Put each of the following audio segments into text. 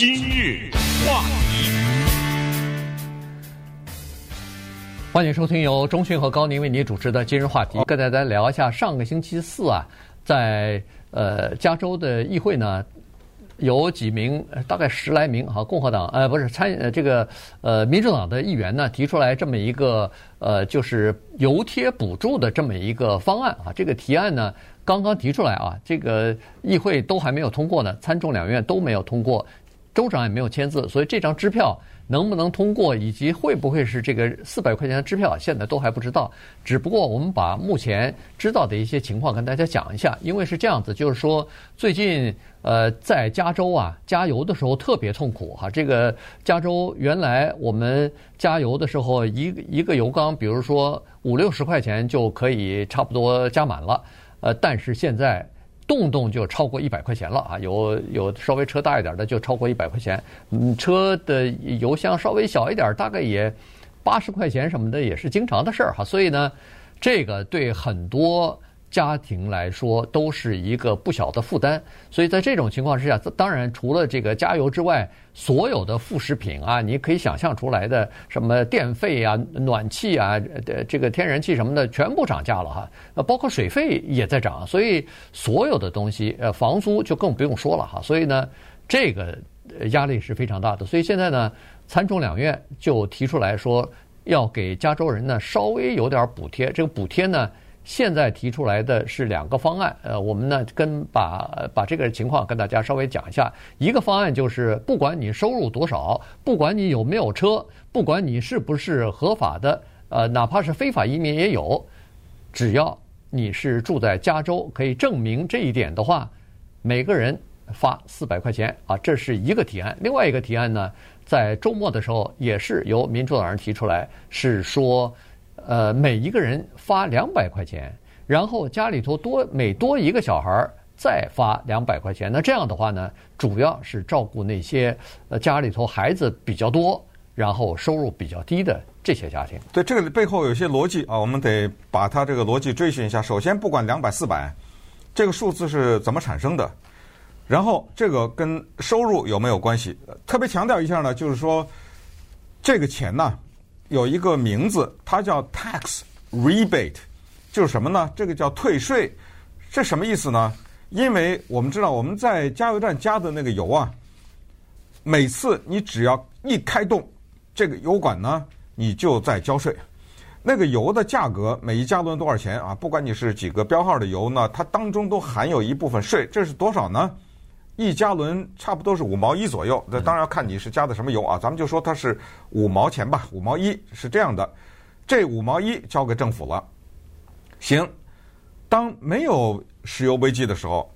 今日话题，欢迎收听由中讯和高宁为您主持的今日话题。跟大家聊一下，上个星期四啊，在呃加州的议会呢，有几名大概十来名哈共和党呃不是参呃这个呃民主党的议员呢提出来这么一个呃就是油贴补助的这么一个方案啊，这个提案呢刚刚提出来啊，这个议会都还没有通过呢，参众两院都没有通过。州长也没有签字，所以这张支票能不能通过，以及会不会是这个四百块钱的支票，现在都还不知道。只不过我们把目前知道的一些情况跟大家讲一下，因为是这样子，就是说最近呃在加州啊加油的时候特别痛苦哈。这个加州原来我们加油的时候，一一个油缸，比如说五六十块钱就可以差不多加满了，呃，但是现在。动动就超过一百块钱了啊！有有稍微车大一点的就超过一百块钱，嗯，车的油箱稍微小一点，大概也八十块钱什么的也是经常的事儿哈。所以呢，这个对很多。家庭来说都是一个不小的负担，所以在这种情况之下，当然除了这个加油之外，所有的副食品啊，你可以想象出来的什么电费啊、暖气啊、呃这个天然气什么的，全部涨价了哈。呃，包括水费也在涨，所以所有的东西，呃，房租就更不用说了哈。所以呢，这个压力是非常大的。所以现在呢，参众两院就提出来说，要给加州人呢稍微有点补贴。这个补贴呢。现在提出来的是两个方案，呃，我们呢跟把把这个情况跟大家稍微讲一下。一个方案就是，不管你收入多少，不管你有没有车，不管你是不是合法的，呃，哪怕是非法移民也有，只要你是住在加州，可以证明这一点的话，每个人发四百块钱啊，这是一个提案。另外一个提案呢，在周末的时候也是由民主党人提出来，是说。呃，每一个人发两百块钱，然后家里头多每多一个小孩儿再发两百块钱。那这样的话呢，主要是照顾那些呃家里头孩子比较多，然后收入比较低的这些家庭。对，这个背后有些逻辑啊，我们得把它这个逻辑追寻一下。首先，不管两百四百，这个数字是怎么产生的？然后，这个跟收入有没有关系？特别强调一下呢，就是说这个钱呢。有一个名字，它叫 tax rebate，就是什么呢？这个叫退税，这什么意思呢？因为我们知道我们在加油站加的那个油啊，每次你只要一开动这个油管呢，你就在交税。那个油的价格每一加仑多少钱啊？不管你是几个标号的油呢，它当中都含有一部分税，这是多少呢？一加仑差不多是五毛一左右，那当然要看你是加的什么油啊。咱们就说它是五毛钱吧，五毛一是这样的。这五毛一交给政府了。行，当没有石油危机的时候，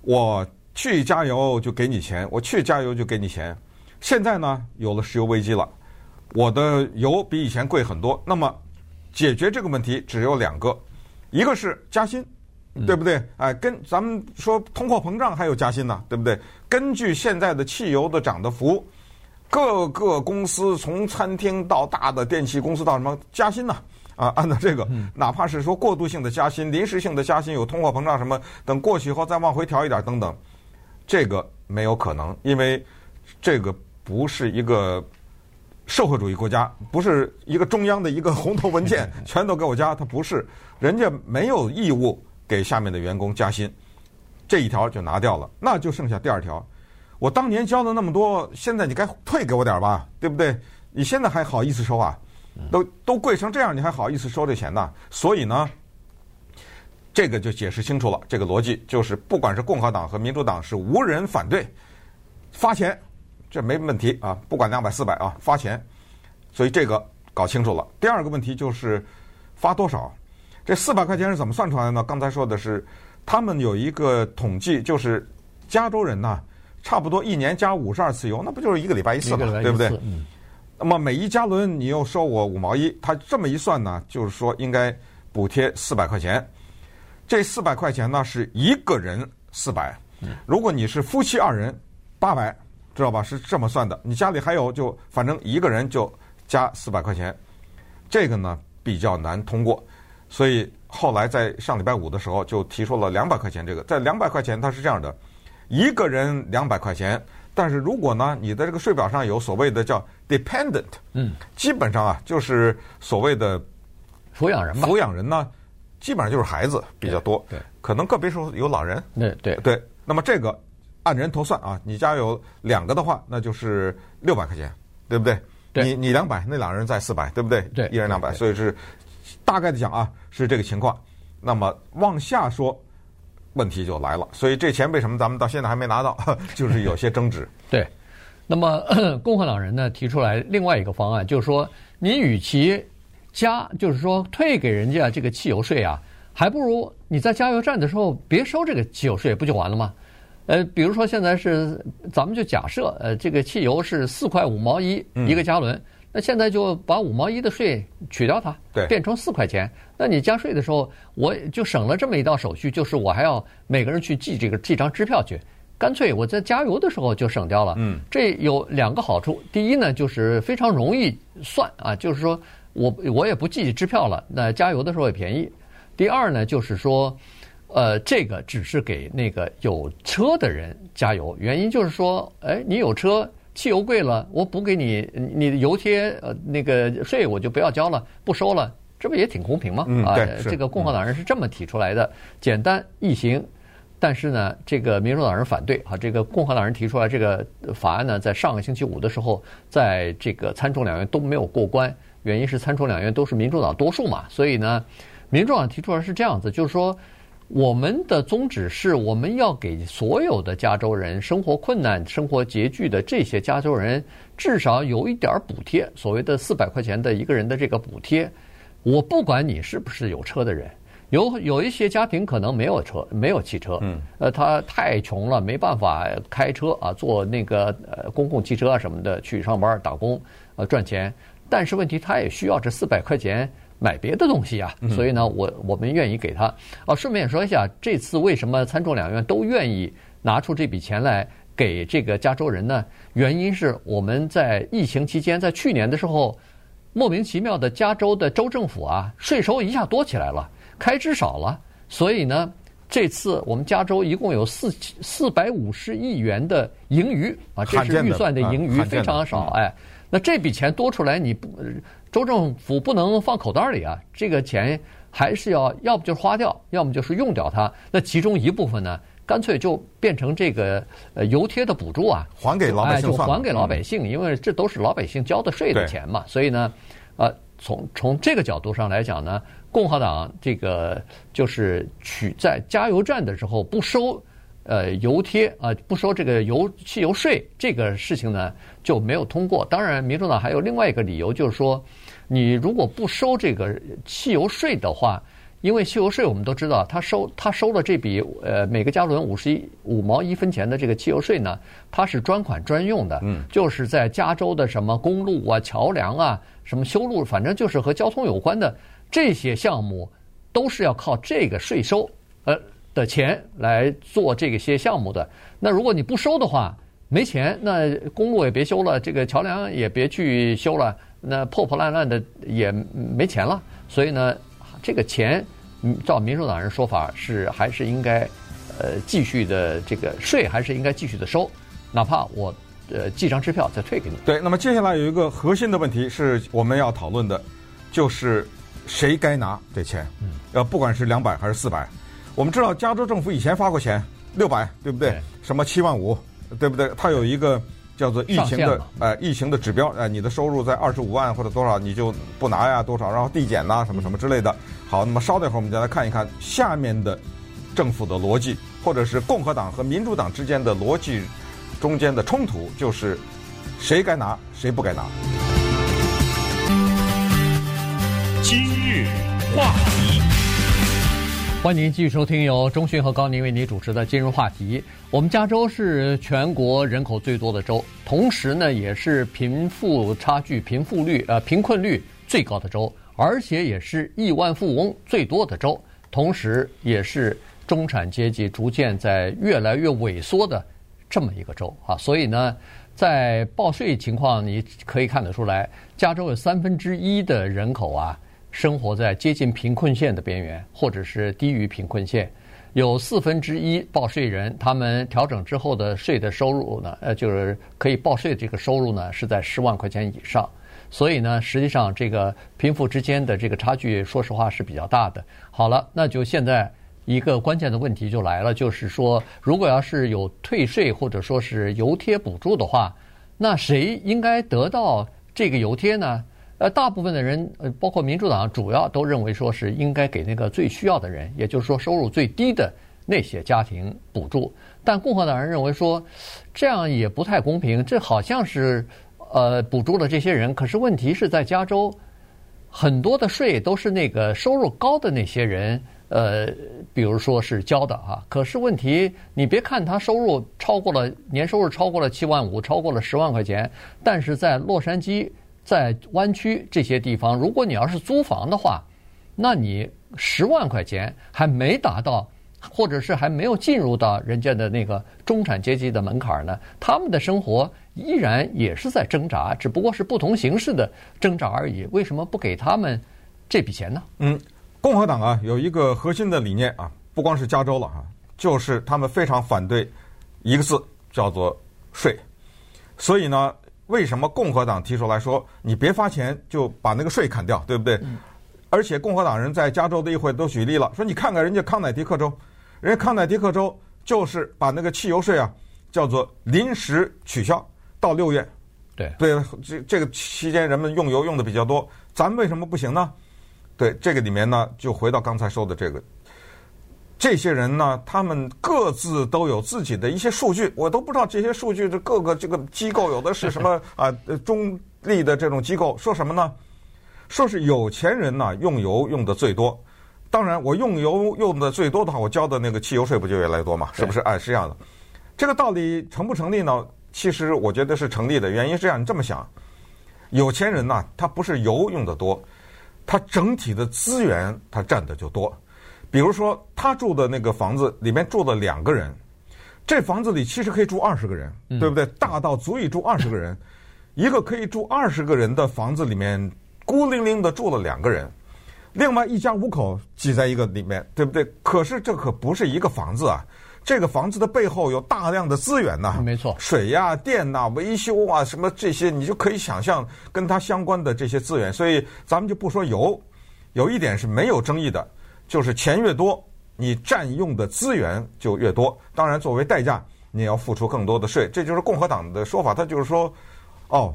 我去加油就给你钱，我去加油就给你钱。现在呢，有了石油危机了，我的油比以前贵很多。那么解决这个问题只有两个，一个是加薪。对不对？哎，跟咱们说通货膨胀还有加薪呢，对不对？根据现在的汽油的涨的幅，各个公司从餐厅到大的电器公司到什么加薪呢？啊，按照这个，哪怕是说过渡性的加薪、临时性的加薪，有通货膨胀什么，等过去以后再往回调一点等等，这个没有可能，因为这个不是一个社会主义国家，不是一个中央的一个红头文件，全都给我加，它不是，人家没有义务。给下面的员工加薪，这一条就拿掉了，那就剩下第二条。我当年交了那么多，现在你该退给我点吧，对不对？你现在还好意思收啊？都都贵成这样，你还好意思收这钱呢？所以呢，这个就解释清楚了。这个逻辑就是，不管是共和党和民主党是无人反对发钱，这没问题啊。不管两百四百啊，发钱。所以这个搞清楚了。第二个问题就是发多少？这四百块钱是怎么算出来的呢？刚才说的是，他们有一个统计，就是加州人呢，差不多一年加五十二次油，那不就是一个礼拜一次嘛，对不对？嗯。那么每一加仑你又收我五毛一，他这么一算呢，就是说应该补贴四百块钱。这四百块钱呢是一个人四百，如果你是夫妻二人八百，知道吧？是这么算的。你家里还有就反正一个人就加四百块钱，这个呢比较难通过。所以后来在上礼拜五的时候就提出了两百块钱这个，在两百块钱它是这样的，一个人两百块钱，但是如果呢，你的这个税表上有所谓的叫 dependent，嗯，基本上啊，就是所谓的抚养人吧。抚养人呢，基本上就是孩子比较多，对，可能个别时候有老人，对对对。那么这个按人头算啊，你家有两个的话，那就是六百块钱，对不对？对你你两百，那两人在四百，对不对？对，一人两百，所以是大概的讲啊，是这个情况。那么往下说。问题就来了，所以这钱为什么咱们到现在还没拿到？就是有些争执。对，那么 共和党人呢提出来另外一个方案，就是说你与其加，就是说退给人家这个汽油税啊，还不如你在加油站的时候别收这个汽油税，不就完了吗？呃，比如说现在是咱们就假设，呃，这个汽油是四块五毛一一个加仑。嗯那现在就把五毛一的税取掉它，对，变成四块钱。那你加税的时候，我就省了这么一道手续，就是我还要每个人去寄这个寄张支票去，干脆我在加油的时候就省掉了。嗯，这有两个好处。第一呢，就是非常容易算啊，就是说我我也不寄支票了，那加油的时候也便宜。第二呢，就是说，呃，这个只是给那个有车的人加油，原因就是说，哎，你有车。汽油贵了，我补给你，你的油贴呃那个税我就不要交了，不收了，这不也挺公平吗？嗯，啊，这个共和党人是这么提出来的，简单易行。但是呢，这个民主党人反对啊，这个共和党人提出来这个法案呢，在上个星期五的时候，在这个参众两院都没有过关，原因是参众两院都是民主党多数嘛，所以呢，民主党提出来是这样子，就是说。我们的宗旨是，我们要给所有的加州人生活困难、生活拮据的这些加州人，至少有一点补贴，所谓的四百块钱的一个人的这个补贴。我不管你是不是有车的人，有有一些家庭可能没有车，没有汽车，嗯，呃，他太穷了，没办法开车啊，坐那个呃公共汽车啊什么的去上班打工，呃赚钱。但是问题他也需要这四百块钱。买别的东西啊，所以呢，我我们愿意给他。哦，顺便说一下，这次为什么参众两院都愿意拿出这笔钱来给这个加州人呢？原因是我们在疫情期间，在去年的时候，莫名其妙的加州的州政府啊，税收一下多起来了，开支少了，所以呢，这次我们加州一共有四四百五十亿元的盈余啊，这是预算的盈余，非常少哎。那这笔钱多出来，你不？州政府不能放口袋里啊，这个钱还是要要不就是花掉，要么就是用掉它。那其中一部分呢，干脆就变成这个呃油贴的补助啊，还给老百姓，就还给老百姓，因为这都是老百姓交的税的钱嘛。所以呢，呃，从从这个角度上来讲呢，共和党这个就是取在加油站的时候不收。呃，油贴啊、呃，不收这个油汽油税，这个事情呢就没有通过。当然，民主党还有另外一个理由，就是说，你如果不收这个汽油税的话，因为汽油税我们都知道，他收他收了这笔呃每个加仑五十一五毛一分钱的这个汽油税呢，它是专款专用的，嗯，就是在加州的什么公路啊、桥梁啊、什么修路，反正就是和交通有关的这些项目，都是要靠这个税收，呃。的钱来做这个些项目的，那如果你不收的话，没钱，那公路也别修了，这个桥梁也别去修了，那破破烂烂的也没钱了。所以呢，这个钱，照民主党人说法是还是应该，呃，继续的这个税还是应该继续的收，哪怕我呃寄张支票再退给你。对，那么接下来有一个核心的问题是我们要讨论的，就是谁该拿这钱？呃，不管是两百还是四百。我们知道加州政府以前发过钱六百，对不对？对什么七万五，对不对？它有一个叫做疫情的呃疫情的指标，呃，你的收入在二十五万或者多少你就不拿呀，多少然后递减呐，什么什么之类的。好，那么稍等一会儿我们再来看一看下面的政府的逻辑，或者是共和党和民主党之间的逻辑中间的冲突，就是谁该拿，谁不该拿。今日话题。欢迎您继续收听由中讯和高宁为您主持的今日话题。我们加州是全国人口最多的州，同时呢，也是贫富差距、贫富率呃贫困率最高的州，而且也是亿万富翁最多的州，同时也是中产阶级逐渐在越来越萎缩的这么一个州啊。所以呢，在报税情况，你可以看得出来，加州有三分之一的人口啊。生活在接近贫困线的边缘，或者是低于贫困线。有四分之一报税人，他们调整之后的税的收入呢，呃，就是可以报税的这个收入呢是在十万块钱以上。所以呢，实际上这个贫富之间的这个差距，说实话是比较大的。好了，那就现在一个关键的问题就来了，就是说，如果要是有退税或者说是油贴补助的话，那谁应该得到这个油贴呢？呃，大部分的人，呃，包括民主党，主要都认为说是应该给那个最需要的人，也就是说收入最低的那些家庭补助。但共和党人认为说，这样也不太公平，这好像是。呃，补助了这些人，可是问题是在加州，很多的税都是那个收入高的那些人，呃，比如说是交的啊。可是问题，你别看他收入超过了年收入超过了七万五，超过了十万块钱，但是在洛杉矶、在湾区这些地方，如果你要是租房的话，那你十万块钱还没达到，或者是还没有进入到人家的那个中产阶级的门槛呢，他们的生活。依然也是在挣扎，只不过是不同形式的挣扎而已。为什么不给他们这笔钱呢？嗯，共和党啊有一个核心的理念啊，不光是加州了哈，就是他们非常反对一个字叫做税。所以呢，为什么共和党提出来说你别发钱就把那个税砍掉，对不对？嗯。而且共和党人在加州的议会都举例了，说你看看人家康乃狄克州，人家康乃狄克州就是把那个汽油税啊叫做临时取消。到六月，对对，这这个期间人们用油用的比较多，咱们为什么不行呢？对，这个里面呢，就回到刚才说的这个，这些人呢，他们各自都有自己的一些数据，我都不知道这些数据的各个这个机构有的是什么 啊？中立的这种机构说什么呢？说是有钱人呢用油用的最多，当然我用油用的最多的话，我交的那个汽油税不就越来越多嘛？是不是？哎，是这样的，这个道理成不成立呢？其实我觉得是成立的，原因是这样，你这么想，有钱人呐，他不是油用的多，他整体的资源他占的就多。比如说，他住的那个房子里面住了两个人，这房子里其实可以住二十个人，对不对？大到足以住二十个人，一个可以住二十个人的房子里面，孤零零的住了两个人，另外一家五口挤在一个里面，对不对？可是这可不是一个房子啊。这个房子的背后有大量的资源呐，没错，水呀、电呐、维修啊，什么这些，你就可以想象跟它相关的这些资源。所以咱们就不说油，有一点是没有争议的，就是钱越多，你占用的资源就越多。当然，作为代价，你要付出更多的税。这就是共和党的说法，他就是说，哦，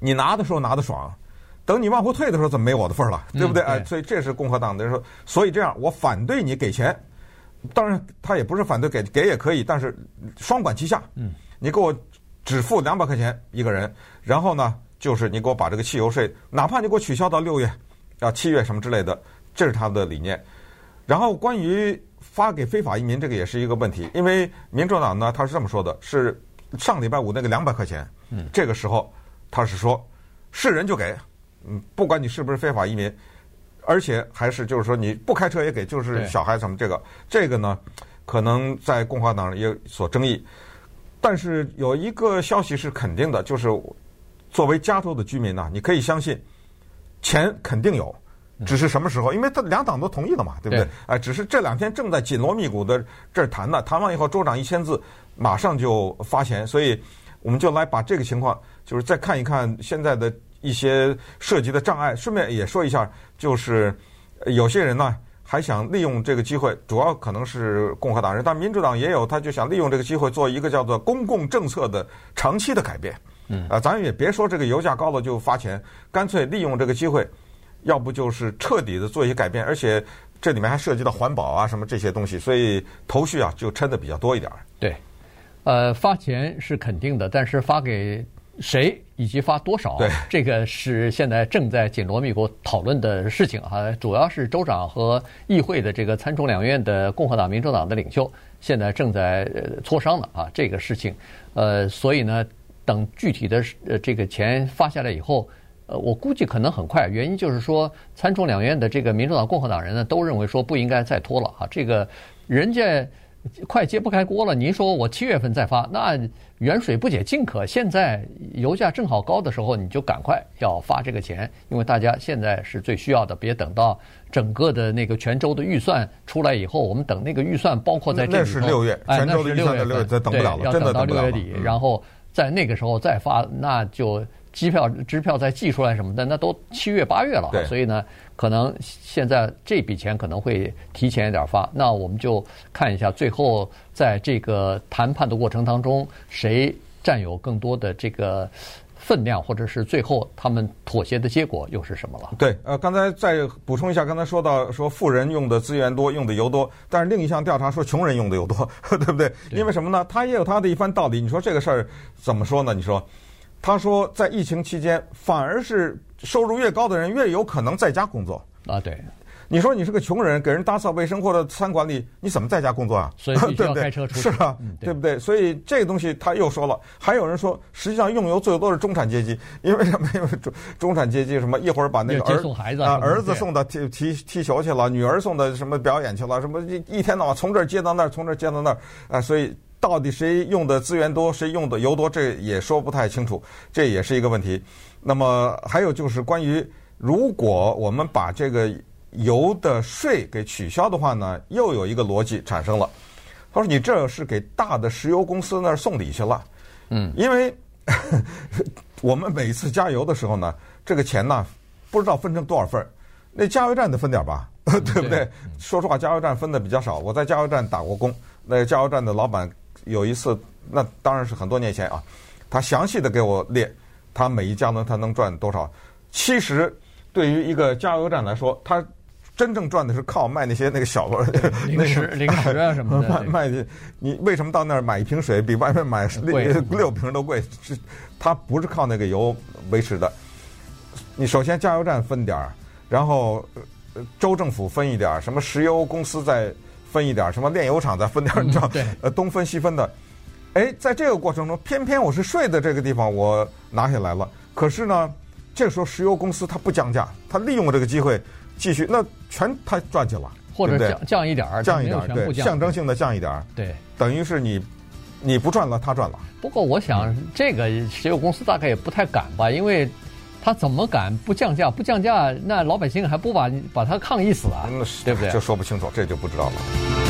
你拿的时候拿的爽，等你往后退的时候，怎么没我的份儿了？对不对？哎，所以这是共和党的人说。所以这样，我反对你给钱。当然，他也不是反对给给也可以，但是双管齐下。嗯，你给我只付两百块钱一个人，然后呢，就是你给我把这个汽油税，哪怕你给我取消到六月啊、七月什么之类的，这是他的理念。然后关于发给非法移民这个也是一个问题，因为民主党呢，他是这么说的：是上礼拜五那个两百块钱，嗯，这个时候他是说是人就给，嗯，不管你是不是非法移民。而且还是就是说你不开车也给，就是小孩什么这个这个呢，可能在共和党也有所争议。但是有一个消息是肯定的，就是作为加州的居民呢，你可以相信钱肯定有，只是什么时候？因为他两党都同意了嘛，对不对？哎，只是这两天正在紧锣密鼓的这儿谈呢，谈完以后州长一签字，马上就发钱。所以我们就来把这个情况，就是再看一看现在的。一些涉及的障碍，顺便也说一下，就是有些人呢还想利用这个机会，主要可能是共和党人，但民主党也有，他就想利用这个机会做一个叫做公共政策的长期的改变。嗯，啊，咱也别说这个油价高了就发钱，干脆利用这个机会，要不就是彻底的做一些改变，而且这里面还涉及到环保啊什么这些东西，所以头绪啊就抻的比较多一点。对，呃，发钱是肯定的，但是发给。谁以及发多少？对，这个是现在正在紧锣密鼓讨论的事情啊。主要是州长和议会的这个参众两院的共和党、民主党的领袖现在正在磋商呢啊。这个事情，呃，所以呢，等具体的呃这个钱发下来以后，呃，我估计可能很快。原因就是说，参众两院的这个民主党、共和党人呢，都认为说不应该再拖了啊。这个人家快揭不开锅了。您说我七月份再发，那远水不解近渴。现在油价正好高的时候，你就赶快要发这个钱，因为大家现在是最需要的。别等到整个的那个全州的预算出来以后，我们等那个预算包括在这里头，那是六月，全州的预算的六月，这等不了了，真的等不了了。要等到六月底，然后在那个时候再发，那就。机票、支票再寄出来什么的，那都七月八月了，所以呢，可能现在这笔钱可能会提前一点发。那我们就看一下，最后在这个谈判的过程当中，谁占有更多的这个分量，或者是最后他们妥协的结果又是什么了？对，呃，刚才再补充一下，刚才说到说富人用的资源多，用的油多，但是另一项调查说穷人用的油多，对不对？因为什么呢？他也有他的一番道理。你说这个事儿怎么说呢？你说？他说，在疫情期间，反而是收入越高的人越有可能在家工作啊。对，你说你是个穷人，给人打扫卫生或者餐馆里，你怎么在家工作啊？所以必须要 开车出去。是啊，对不对？所以这个东西他又说了，还有人说，实际上用油最多是中产阶级，因为什么？因为中中产阶级什么一会儿把那个儿送孩子啊，儿子送到踢踢踢球去了，女儿送到什么表演去了，什么一一天到晚从这儿接到那儿，从这儿接到那儿啊，所以。到底谁用的资源多，谁用的油多，这也说不太清楚，这也是一个问题。那么还有就是关于，如果我们把这个油的税给取消的话呢，又有一个逻辑产生了。他说：“你这是给大的石油公司那儿送礼去了。”嗯，因为 我们每次加油的时候呢，这个钱呢不知道分成多少份儿，那加油站得分点吧，对不对？说实话，加油站分的比较少。我在加油站打过工，那加油站的老板。有一次，那当然是很多年前啊，他详细的给我列，他每一加仑他能赚多少。其实对于一个加油站来说，他真正赚的是靠卖那些那个小 零食、零食啊什么的。卖卖，你为什么到那儿买一瓶水比外面买六 六瓶都贵？是，他不是靠那个油维持的。你首先加油站分点儿，然后州政府分一点儿，什么石油公司在。分一点什么炼油厂再分点，你知道？对，呃，东分西分的。哎，在这个过程中，偏偏我是睡的这个地方我拿下来了。可是呢，这个时候石油公司它不降价，它利用这个机会继续，那全它赚去了，或者降降一点儿，降一点儿，对，象征性的降一点儿，对，等于是你你不赚了，他赚了。不过我想，这个石油公司大概也不太敢吧，因为。他怎么敢不降价？不降价，那老百姓还不把把他抗议死啊？对不对？就说不清楚，这就不知道了。